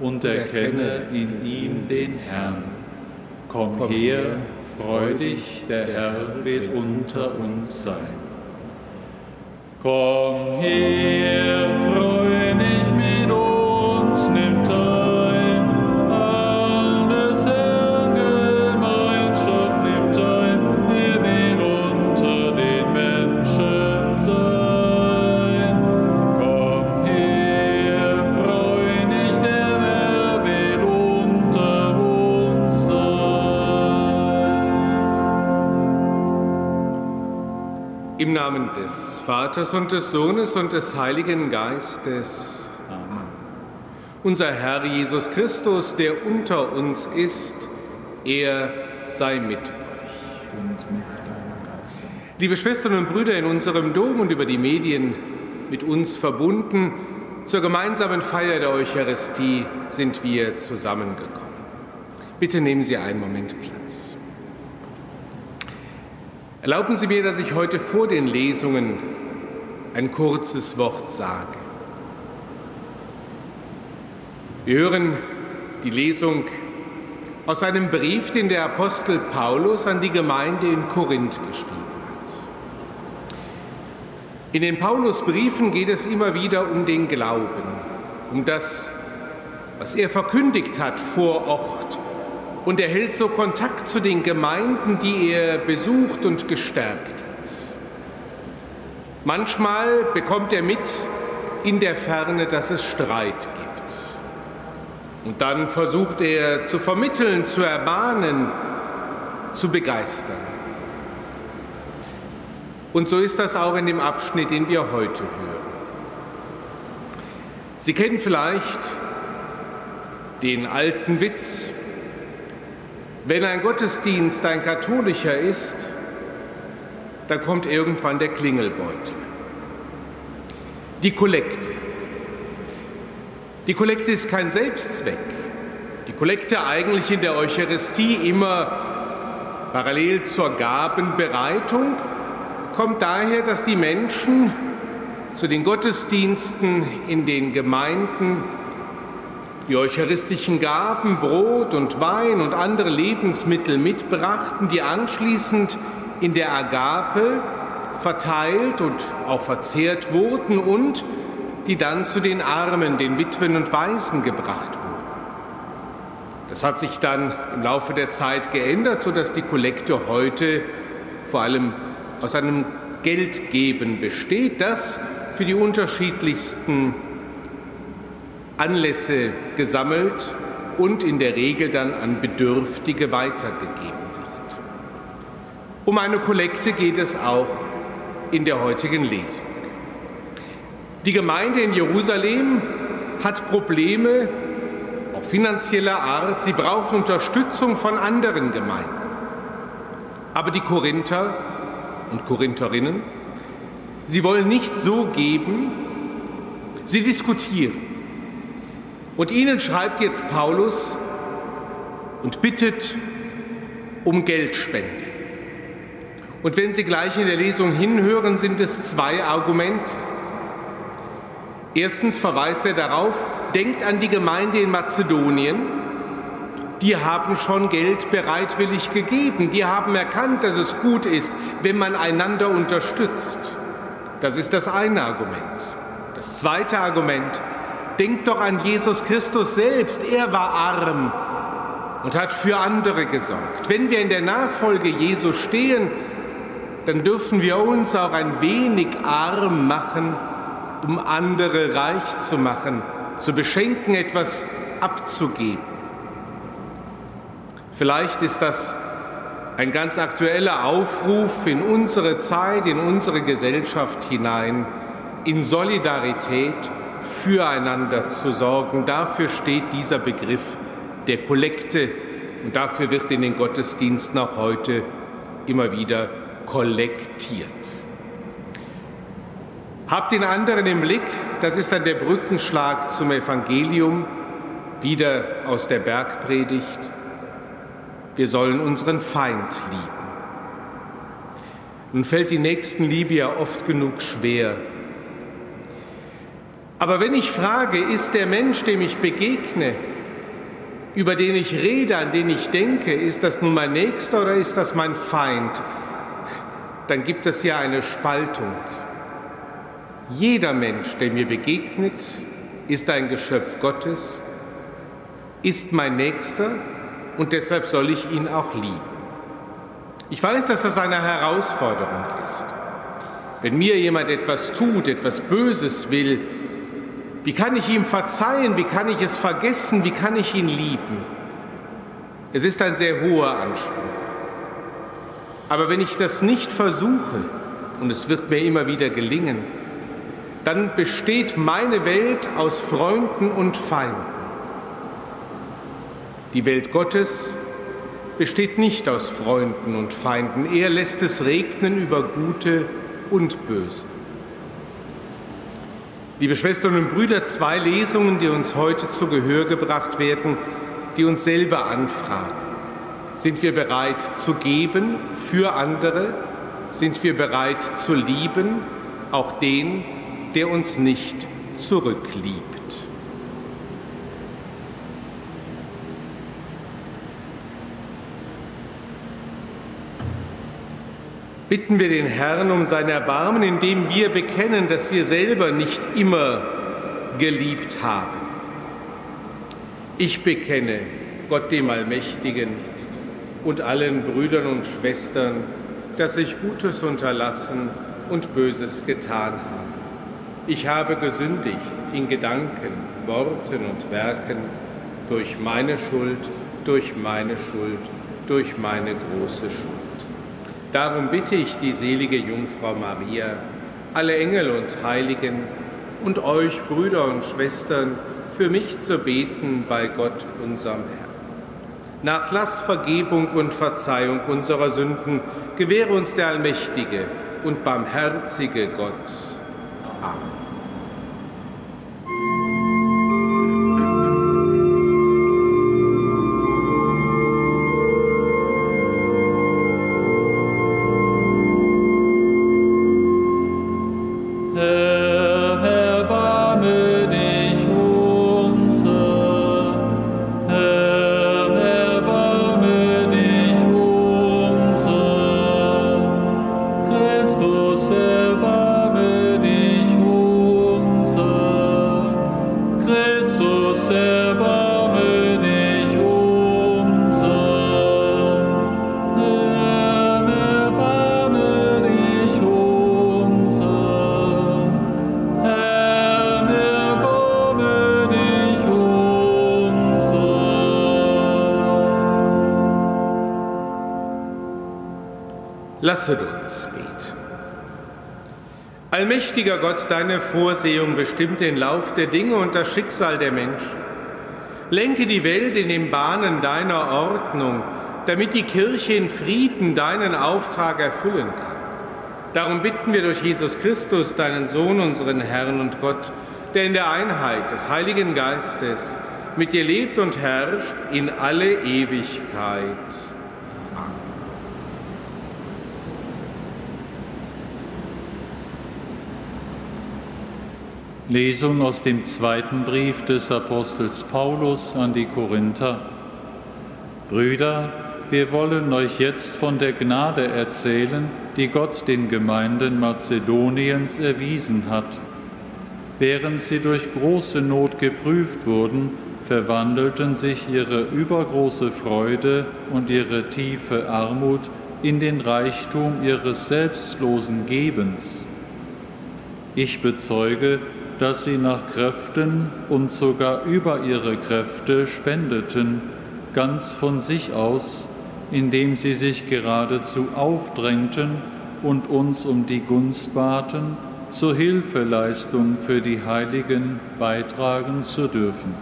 und erkenne in ihm den Herrn. Komm her, freu dich, der Herr wird unter uns sein. Komm her, Im Namen des Vaters und des Sohnes und des Heiligen Geistes. Amen. Unser Herr Jesus Christus, der unter uns ist, er sei mit euch. Und mit. Liebe Schwestern und Brüder in unserem Dom und über die Medien mit uns verbunden, zur gemeinsamen Feier der Eucharistie sind wir zusammengekommen. Bitte nehmen Sie einen Moment Platz. Erlauben Sie mir, dass ich heute vor den Lesungen ein kurzes Wort sage. Wir hören die Lesung aus einem Brief, den der Apostel Paulus an die Gemeinde in Korinth geschrieben hat. In den Paulusbriefen geht es immer wieder um den Glauben, um das, was er verkündigt hat vor Ort und er hält so Kontakt zu den Gemeinden, die er besucht und gestärkt hat. Manchmal bekommt er mit in der Ferne, dass es Streit gibt. Und dann versucht er zu vermitteln, zu ermahnen, zu begeistern. Und so ist das auch in dem Abschnitt, den wir heute hören. Sie kennen vielleicht den alten Witz, wenn ein Gottesdienst ein katholischer ist, dann kommt irgendwann der Klingelbeutel. Die Kollekte. Die Kollekte ist kein Selbstzweck. Die Kollekte eigentlich in der Eucharistie immer parallel zur Gabenbereitung kommt daher, dass die Menschen zu den Gottesdiensten in den Gemeinden die eucharistischen Gaben, Brot und Wein und andere Lebensmittel mitbrachten, die anschließend in der Agape verteilt und auch verzehrt wurden und die dann zu den Armen, den Witwen und Waisen gebracht wurden. Das hat sich dann im Laufe der Zeit geändert, sodass die Kollekte heute vor allem aus einem Geldgeben besteht, das für die unterschiedlichsten Anlässe gesammelt und in der Regel dann an Bedürftige weitergegeben wird. Um eine Kollekte geht es auch in der heutigen Lesung. Die Gemeinde in Jerusalem hat Probleme, auch finanzieller Art. Sie braucht Unterstützung von anderen Gemeinden. Aber die Korinther und Korintterinnen, sie wollen nicht so geben, sie diskutieren. Und ihnen schreibt jetzt Paulus und bittet um Geldspende. Und wenn Sie gleich in der Lesung hinhören, sind es zwei Argumente. Erstens verweist er darauf, denkt an die Gemeinde in Mazedonien. Die haben schon Geld bereitwillig gegeben. Die haben erkannt, dass es gut ist, wenn man einander unterstützt. Das ist das eine Argument. Das zweite Argument, denkt doch an Jesus Christus selbst. Er war arm und hat für andere gesorgt. Wenn wir in der Nachfolge Jesu stehen, dann dürfen wir uns auch ein wenig arm machen, um andere reich zu machen, zu beschenken, etwas abzugeben. Vielleicht ist das ein ganz aktueller Aufruf in unsere Zeit, in unsere Gesellschaft hinein, in Solidarität füreinander zu sorgen. Dafür steht dieser Begriff der Kollekte und dafür wird in den Gottesdiensten auch heute immer wieder kollektiert. Habt den anderen im Blick, das ist dann der Brückenschlag zum Evangelium, wieder aus der Bergpredigt. Wir sollen unseren Feind lieben. Nun fällt die Nächstenliebe ja oft genug schwer. Aber wenn ich frage, ist der Mensch, dem ich begegne, über den ich rede, an den ich denke, ist das nun mein Nächster oder ist das mein Feind? Dann gibt es ja eine Spaltung. Jeder Mensch, der mir begegnet, ist ein Geschöpf Gottes, ist mein Nächster und deshalb soll ich ihn auch lieben. Ich weiß, dass das eine Herausforderung ist. Wenn mir jemand etwas tut, etwas Böses will, wie kann ich ihm verzeihen? Wie kann ich es vergessen? Wie kann ich ihn lieben? Es ist ein sehr hoher Anspruch. Aber wenn ich das nicht versuche, und es wird mir immer wieder gelingen, dann besteht meine Welt aus Freunden und Feinden. Die Welt Gottes besteht nicht aus Freunden und Feinden. Er lässt es regnen über Gute und Böse. Liebe Schwestern und Brüder, zwei Lesungen, die uns heute zu Gehör gebracht werden, die uns selber anfragen. Sind wir bereit zu geben für andere? Sind wir bereit zu lieben, auch den, der uns nicht zurückliebt? Bitten wir den Herrn um sein Erbarmen, indem wir bekennen, dass wir selber nicht immer geliebt haben. Ich bekenne Gott dem Allmächtigen und allen Brüdern und Schwestern, dass ich Gutes unterlassen und Böses getan habe. Ich habe gesündigt in Gedanken, Worten und Werken durch meine Schuld, durch meine Schuld, durch meine große Schuld. Darum bitte ich die selige Jungfrau Maria, alle Engel und Heiligen und euch, Brüder und Schwestern, für mich zu beten bei Gott, unserem Herrn. Nachlass, Vergebung und Verzeihung unserer Sünden gewähre uns der allmächtige und barmherzige Gott. Amen. Lasset uns beten. Allmächtiger Gott, deine Vorsehung bestimmt den Lauf der Dinge und das Schicksal der Menschen. Lenke die Welt in den Bahnen deiner Ordnung, damit die Kirche in Frieden deinen Auftrag erfüllen kann. Darum bitten wir durch Jesus Christus, deinen Sohn, unseren Herrn und Gott, der in der Einheit des Heiligen Geistes mit dir lebt und herrscht in alle Ewigkeit. Lesung aus dem zweiten Brief des Apostels Paulus an die Korinther. Brüder, wir wollen euch jetzt von der Gnade erzählen, die Gott den Gemeinden Mazedoniens erwiesen hat. Während sie durch große Not geprüft wurden, verwandelten sich ihre übergroße Freude und ihre tiefe Armut in den Reichtum ihres selbstlosen Gebens. Ich bezeuge, dass sie nach Kräften und sogar über ihre Kräfte spendeten, ganz von sich aus, indem sie sich geradezu aufdrängten und uns um die Gunst baten, zur Hilfeleistung für die Heiligen beitragen zu dürfen.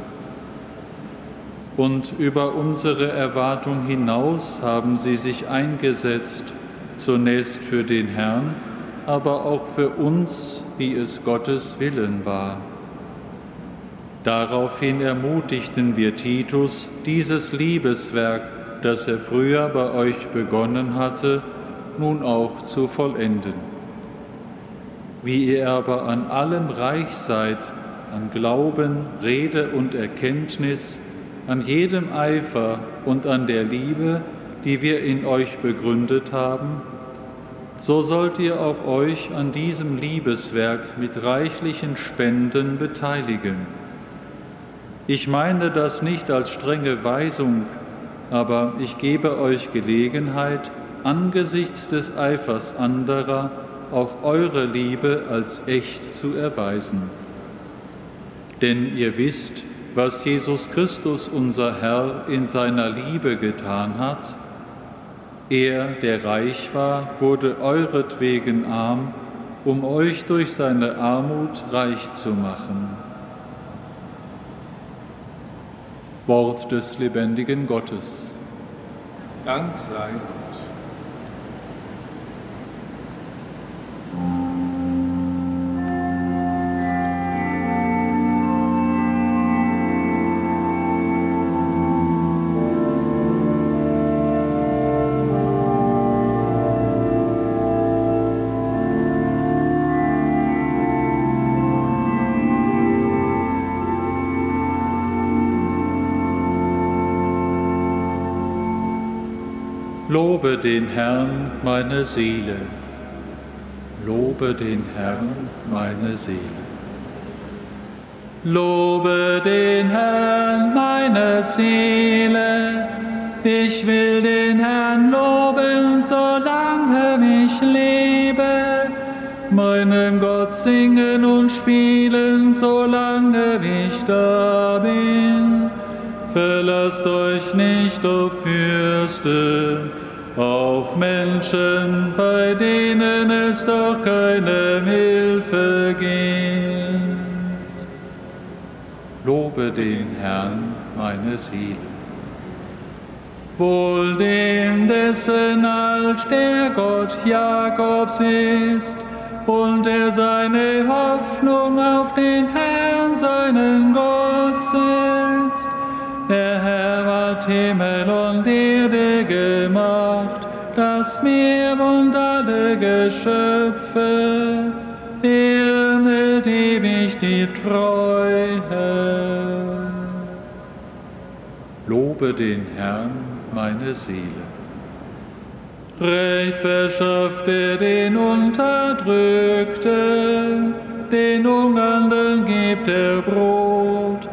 Und über unsere Erwartung hinaus haben sie sich eingesetzt, zunächst für den Herrn, aber auch für uns, wie es Gottes Willen war. Daraufhin ermutigten wir Titus, dieses Liebeswerk, das er früher bei euch begonnen hatte, nun auch zu vollenden. Wie ihr aber an allem reich seid, an Glauben, Rede und Erkenntnis, an jedem Eifer und an der Liebe, die wir in euch begründet haben, so sollt ihr auch euch an diesem Liebeswerk mit reichlichen Spenden beteiligen. Ich meine das nicht als strenge Weisung, aber ich gebe euch Gelegenheit, angesichts des Eifers anderer auch eure Liebe als echt zu erweisen. Denn ihr wisst, was Jesus Christus, unser Herr, in seiner Liebe getan hat. Er, der reich war, wurde euretwegen arm, um euch durch seine Armut reich zu machen. Wort des lebendigen Gottes. Dank sei Lobe den Herrn, meine Seele. Lobe den Herrn, meine Seele. Lobe den Herrn, meine Seele. Ich will den Herrn loben, solange ich lebe. Meinem Gott singen und spielen, solange ich da bin. Verlasst euch nicht, o Fürsten, auf Menschen, bei denen es doch keine Hilfe gibt. Lobe den Herrn, meine Seele. Wohl dem, dessen Alt der Gott Jakobs ist und der seine Hoffnung auf den Herrn, seinen Gott setzt. Der Herr hat Himmel und Erde das Meer und alle Geschöpfe, hält ewig die Treue. Lobe den Herrn, meine Seele. Recht verschafft er den Unterdrückten, den Hungernden gibt er Brot,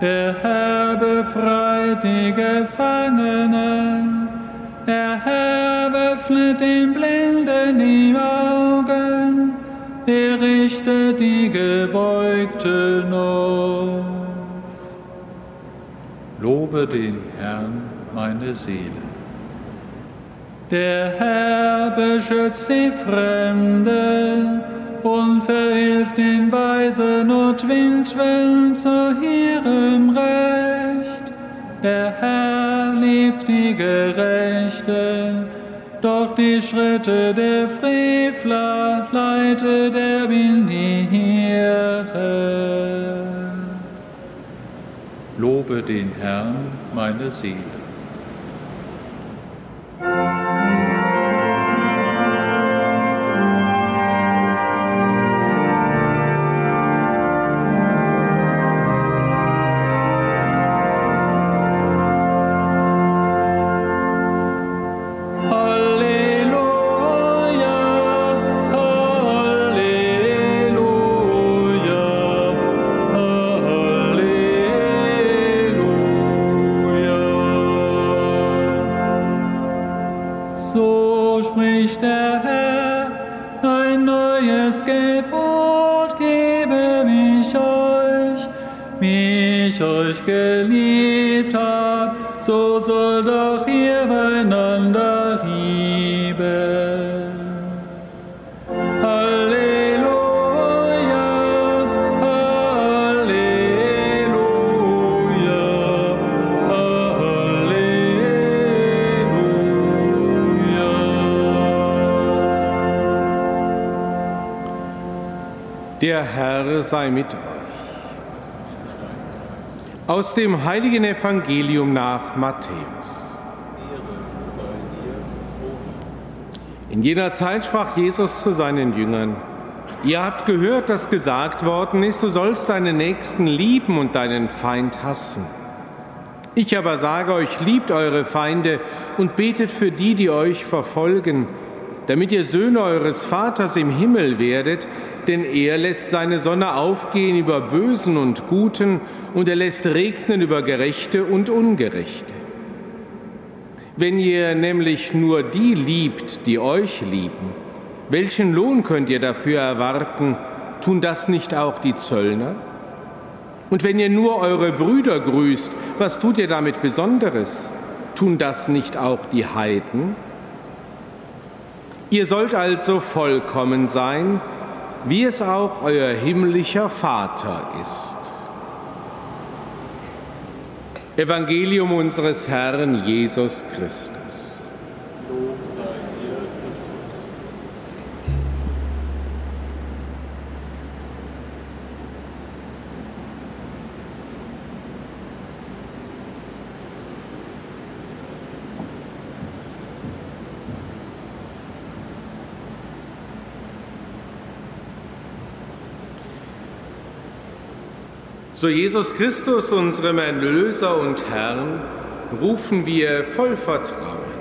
der Herr befreit die Gefangenen, Herr öffnet dem Blinden die Augen, er richtet die Gebeugten auf. Lobe den Herrn, meine Seele. Der Herr beschützt die Fremde und verhilft den Weisen und Wildwellen zu ihrem Recht. Der Herr liebt die Gerechten doch die Schritte der Frevler leitet er in die Heere. Lobe den Herrn, meine Seele. Der Herr sei mit euch. Aus dem heiligen Evangelium nach Matthäus. In jener Zeit sprach Jesus zu seinen Jüngern, Ihr habt gehört, dass gesagt worden ist, du sollst deinen Nächsten lieben und deinen Feind hassen. Ich aber sage euch, liebt eure Feinde und betet für die, die euch verfolgen, damit ihr Söhne eures Vaters im Himmel werdet, denn er lässt seine Sonne aufgehen über Bösen und Guten und er lässt regnen über Gerechte und Ungerechte. Wenn ihr nämlich nur die liebt, die euch lieben, welchen Lohn könnt ihr dafür erwarten? Tun das nicht auch die Zöllner? Und wenn ihr nur eure Brüder grüßt, was tut ihr damit Besonderes? Tun das nicht auch die Heiden? Ihr sollt also vollkommen sein, wie es auch euer himmlischer Vater ist. Evangelium unseres Herrn Jesus Christus. Zu Jesus Christus, unserem Erlöser und Herrn, rufen wir voll Vertrauen.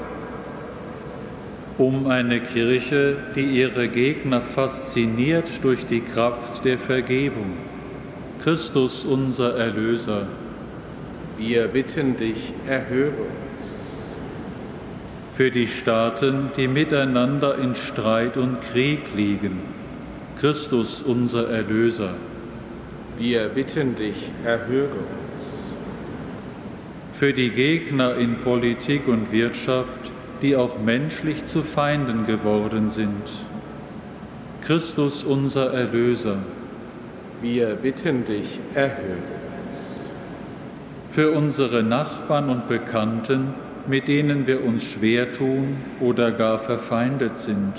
Um eine Kirche, die ihre Gegner fasziniert durch die Kraft der Vergebung. Christus, unser Erlöser. Wir bitten dich, erhöre uns. Für die Staaten, die miteinander in Streit und Krieg liegen. Christus, unser Erlöser. Wir bitten dich, erhöre uns. Für die Gegner in Politik und Wirtschaft, die auch menschlich zu Feinden geworden sind. Christus unser Erlöser. Wir bitten dich, erhöre uns. Für unsere Nachbarn und Bekannten, mit denen wir uns schwer tun oder gar verfeindet sind.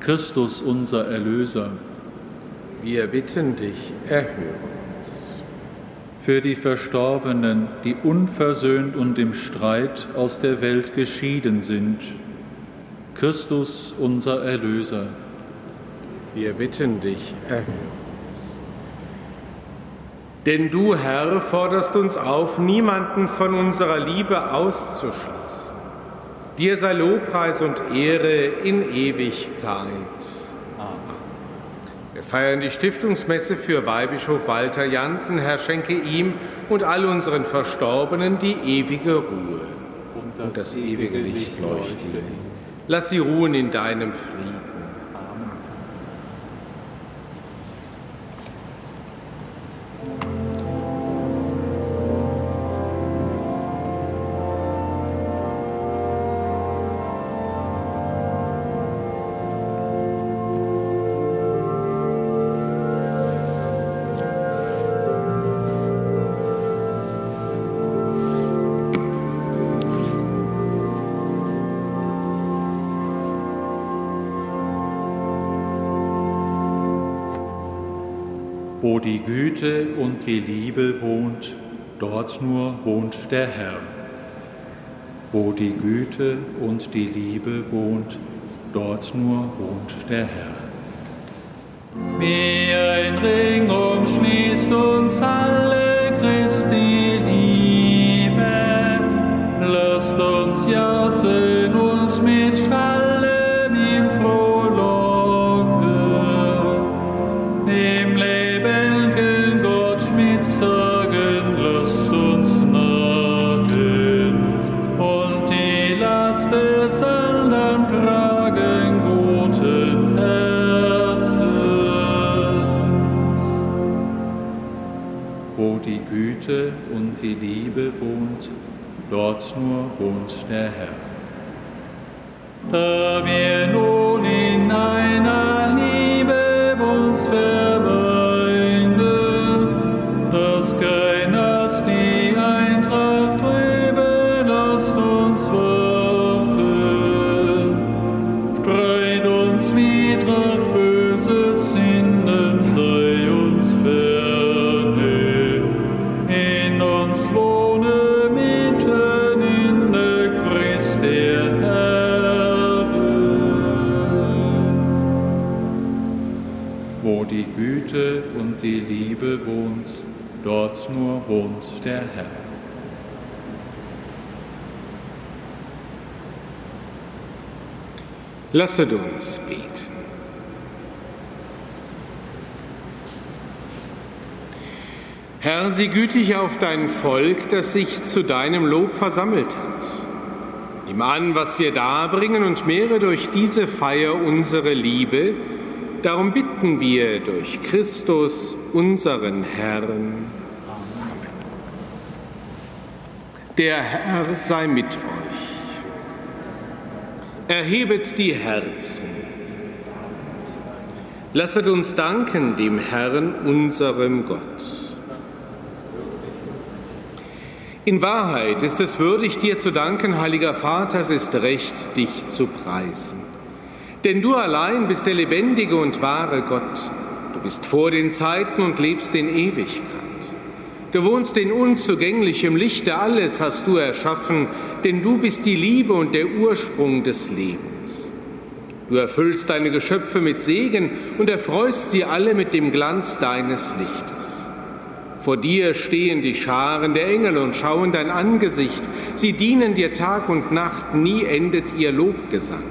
Christus unser Erlöser. Wir bitten dich, erhöre uns. Für die Verstorbenen, die unversöhnt und im Streit aus der Welt geschieden sind. Christus, unser Erlöser. Wir bitten dich, erhöre uns. Denn du, Herr, forderst uns auf, niemanden von unserer Liebe auszuschließen. Dir sei Lobpreis und Ehre in Ewigkeit. Wir feiern die Stiftungsmesse für Weihbischof Walter Janssen. Herr, schenke ihm und all unseren Verstorbenen die ewige Ruhe und das, und das ewige Licht leuchten. Lass sie ruhen in deinem Frieden. Wo die Güte und die Liebe wohnt, dort nur wohnt der Herr. Wo die Güte und die Liebe wohnt, dort nur wohnt der Herr. Wie ein Ring umschließt uns alle die Liebe wohnt, dort nur wohnt der Herr. Da wir nun wohnt, dort nur wohnt der Herr. Lasset uns beten. Herr, sieh gütig auf dein Volk, das sich zu deinem Lob versammelt hat. Nimm an, was wir darbringen und mehre durch diese Feier unsere Liebe. Darum bitten wir durch Christus, unseren Herrn. Der Herr sei mit euch. Erhebet die Herzen. Lasset uns danken dem Herrn, unserem Gott. In Wahrheit ist es würdig, dir zu danken, heiliger Vater, es ist recht, dich zu preisen. Denn du allein bist der lebendige und wahre Gott. Du bist vor den Zeiten und lebst in Ewigkeit. Du wohnst in unzugänglichem Lichte, alles hast du erschaffen, denn du bist die Liebe und der Ursprung des Lebens. Du erfüllst deine Geschöpfe mit Segen und erfreust sie alle mit dem Glanz deines Lichtes. Vor dir stehen die Scharen der Engel und schauen dein Angesicht. Sie dienen dir Tag und Nacht, nie endet ihr Lobgesang.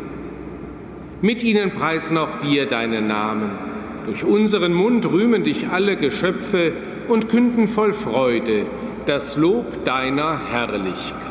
Mit ihnen preisen auch wir deinen Namen. Durch unseren Mund rühmen dich alle Geschöpfe und künden voll Freude das Lob deiner Herrlichkeit.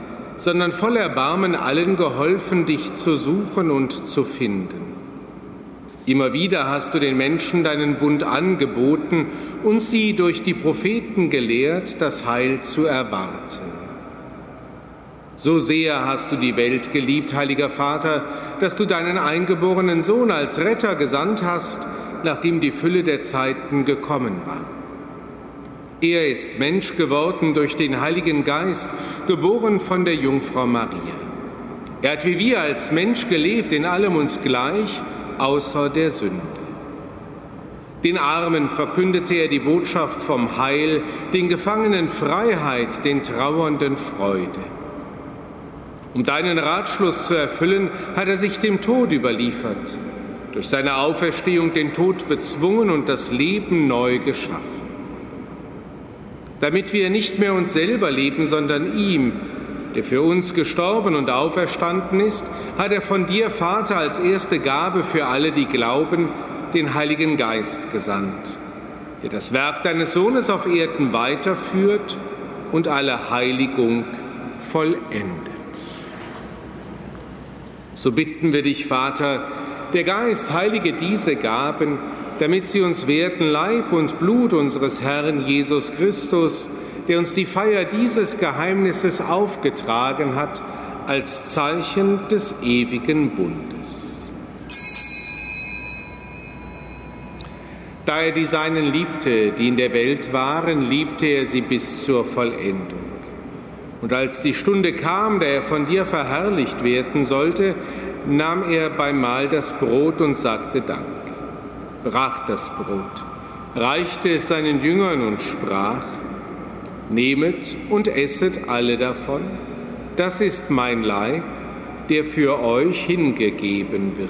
sondern voll Erbarmen allen geholfen, dich zu suchen und zu finden. Immer wieder hast du den Menschen deinen Bund angeboten und sie durch die Propheten gelehrt, das Heil zu erwarten. So sehr hast du die Welt geliebt, heiliger Vater, dass du deinen eingeborenen Sohn als Retter gesandt hast, nachdem die Fülle der Zeiten gekommen war. Er ist Mensch geworden durch den Heiligen Geist, geboren von der Jungfrau Maria. Er hat wie wir als Mensch gelebt, in allem uns gleich, außer der Sünde. Den Armen verkündete er die Botschaft vom Heil, den Gefangenen Freiheit, den Trauernden Freude. Um deinen Ratschluss zu erfüllen, hat er sich dem Tod überliefert, durch seine Auferstehung den Tod bezwungen und das Leben neu geschaffen damit wir nicht mehr uns selber leben, sondern ihm, der für uns gestorben und auferstanden ist, hat er von dir, Vater, als erste Gabe für alle, die glauben, den Heiligen Geist gesandt, der das Werk deines Sohnes auf Erden weiterführt und alle Heiligung vollendet. So bitten wir dich, Vater, der Geist heilige diese Gaben, damit sie uns werten Leib und Blut unseres Herrn Jesus Christus, der uns die Feier dieses Geheimnisses aufgetragen hat, als Zeichen des ewigen Bundes. Da er die Seinen liebte, die in der Welt waren, liebte er sie bis zur Vollendung. Und als die Stunde kam, da er von dir verherrlicht werden sollte, nahm er beim Mahl das Brot und sagte Dank brach das Brot, reichte es seinen Jüngern und sprach, Nehmet und esset alle davon. Das ist mein Leib, der für euch hingegeben wird.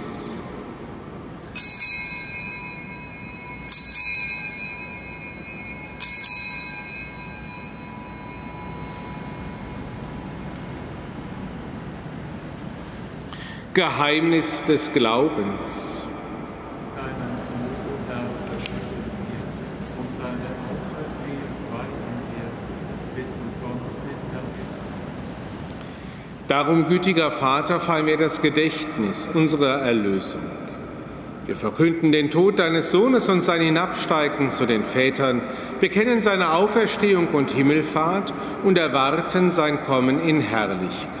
Geheimnis des Glaubens. Darum, gütiger Vater, feiern wir das Gedächtnis unserer Erlösung. Wir verkünden den Tod deines Sohnes und sein Hinabsteigen zu den Vätern, bekennen seine Auferstehung und Himmelfahrt und erwarten sein Kommen in Herrlichkeit.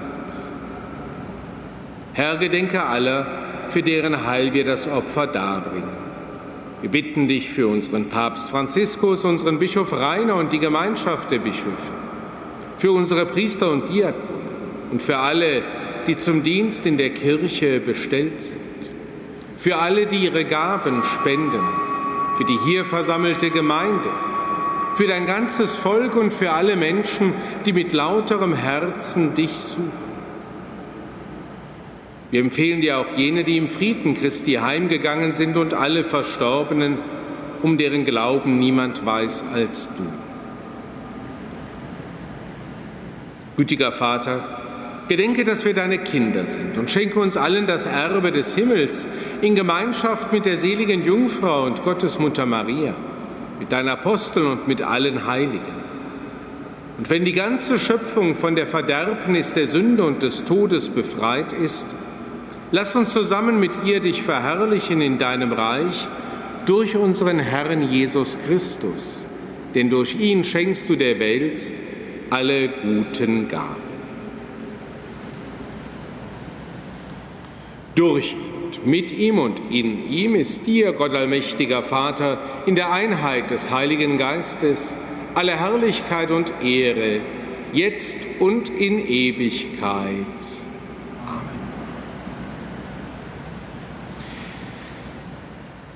Herr, gedenke aller, für deren Heil wir das Opfer darbringen. Wir bitten dich für unseren Papst Franziskus, unseren Bischof Rainer und die Gemeinschaft der Bischöfe, für unsere Priester und Diakone und für alle, die zum Dienst in der Kirche bestellt sind, für alle, die ihre Gaben spenden, für die hier versammelte Gemeinde, für dein ganzes Volk und für alle Menschen, die mit lauterem Herzen dich suchen. Wir empfehlen dir auch jene, die im Frieden Christi heimgegangen sind und alle Verstorbenen, um deren Glauben niemand weiß als du. Gütiger Vater, gedenke, dass wir deine Kinder sind und schenke uns allen das Erbe des Himmels in Gemeinschaft mit der seligen Jungfrau und Gottesmutter Maria, mit deinen Aposteln und mit allen Heiligen. Und wenn die ganze Schöpfung von der Verderbnis der Sünde und des Todes befreit ist, Lass uns zusammen mit ihr dich verherrlichen in deinem Reich durch unseren Herrn Jesus Christus, denn durch ihn schenkst du der Welt alle guten Gaben. Durch ihn, mit ihm und in ihm ist dir, Gott allmächtiger Vater, in der Einheit des Heiligen Geistes alle Herrlichkeit und Ehre, jetzt und in Ewigkeit.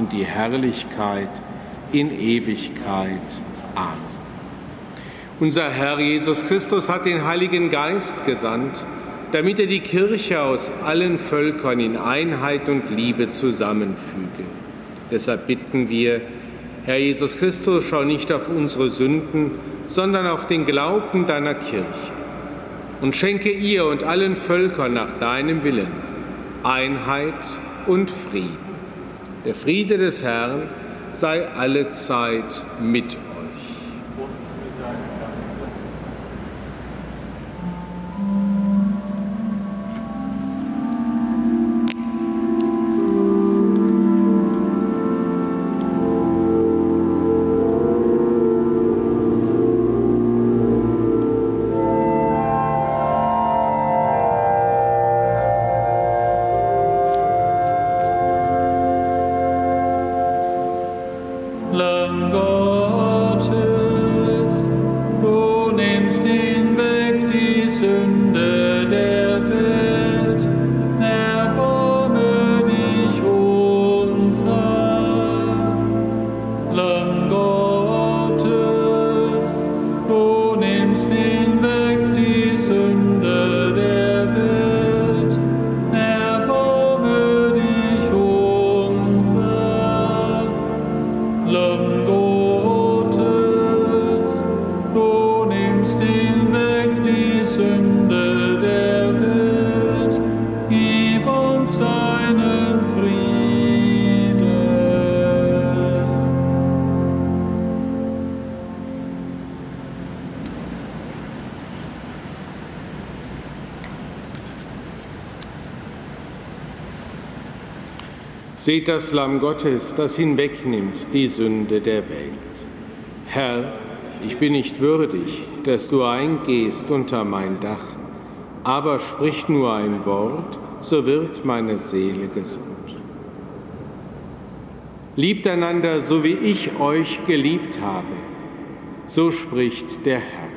und die Herrlichkeit in Ewigkeit. Amen. Unser Herr Jesus Christus hat den Heiligen Geist gesandt, damit er die Kirche aus allen Völkern in Einheit und Liebe zusammenfüge. Deshalb bitten wir, Herr Jesus Christus, schau nicht auf unsere Sünden, sondern auf den Glauben deiner Kirche und schenke ihr und allen Völkern nach deinem Willen Einheit und Frieden Der Friede des Herrn sei alle Zeit mit Seht das Lamm Gottes, das hinwegnimmt die Sünde der Welt. Herr, ich bin nicht würdig, dass du eingehst unter mein Dach, aber sprich nur ein Wort, so wird meine Seele gesund. Liebt einander, so wie ich euch geliebt habe, so spricht der Herr.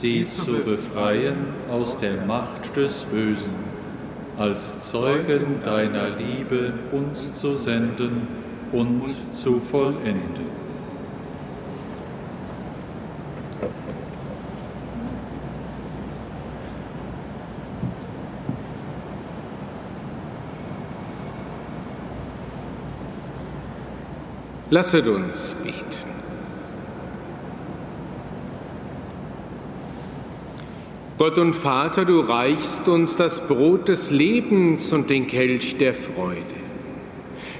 Sie zu befreien aus der Macht des Bösen, als Zeugen deiner Liebe uns zu senden und zu vollenden. Lasset uns beten. Gott und Vater, du reichst uns das Brot des Lebens und den Kelch der Freude.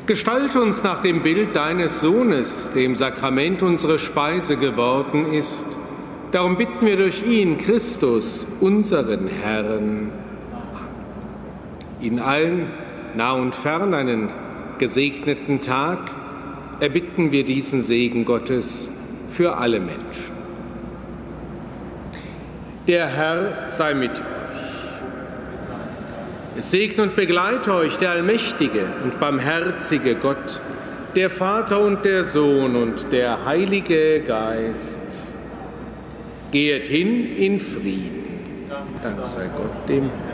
Gestalte uns nach dem Bild deines Sohnes, dem Sakrament unsere Speise geworden ist. Darum bitten wir durch ihn, Christus, unseren Herrn. Ihnen allen, nah und fern, einen gesegneten Tag, erbitten wir diesen Segen Gottes für alle Menschen. Der Herr sei mit euch. Es segne und begleite euch der allmächtige und barmherzige Gott, der Vater und der Sohn und der Heilige Geist. Gehet hin in Frieden. Dank sei Gott dem Herrn.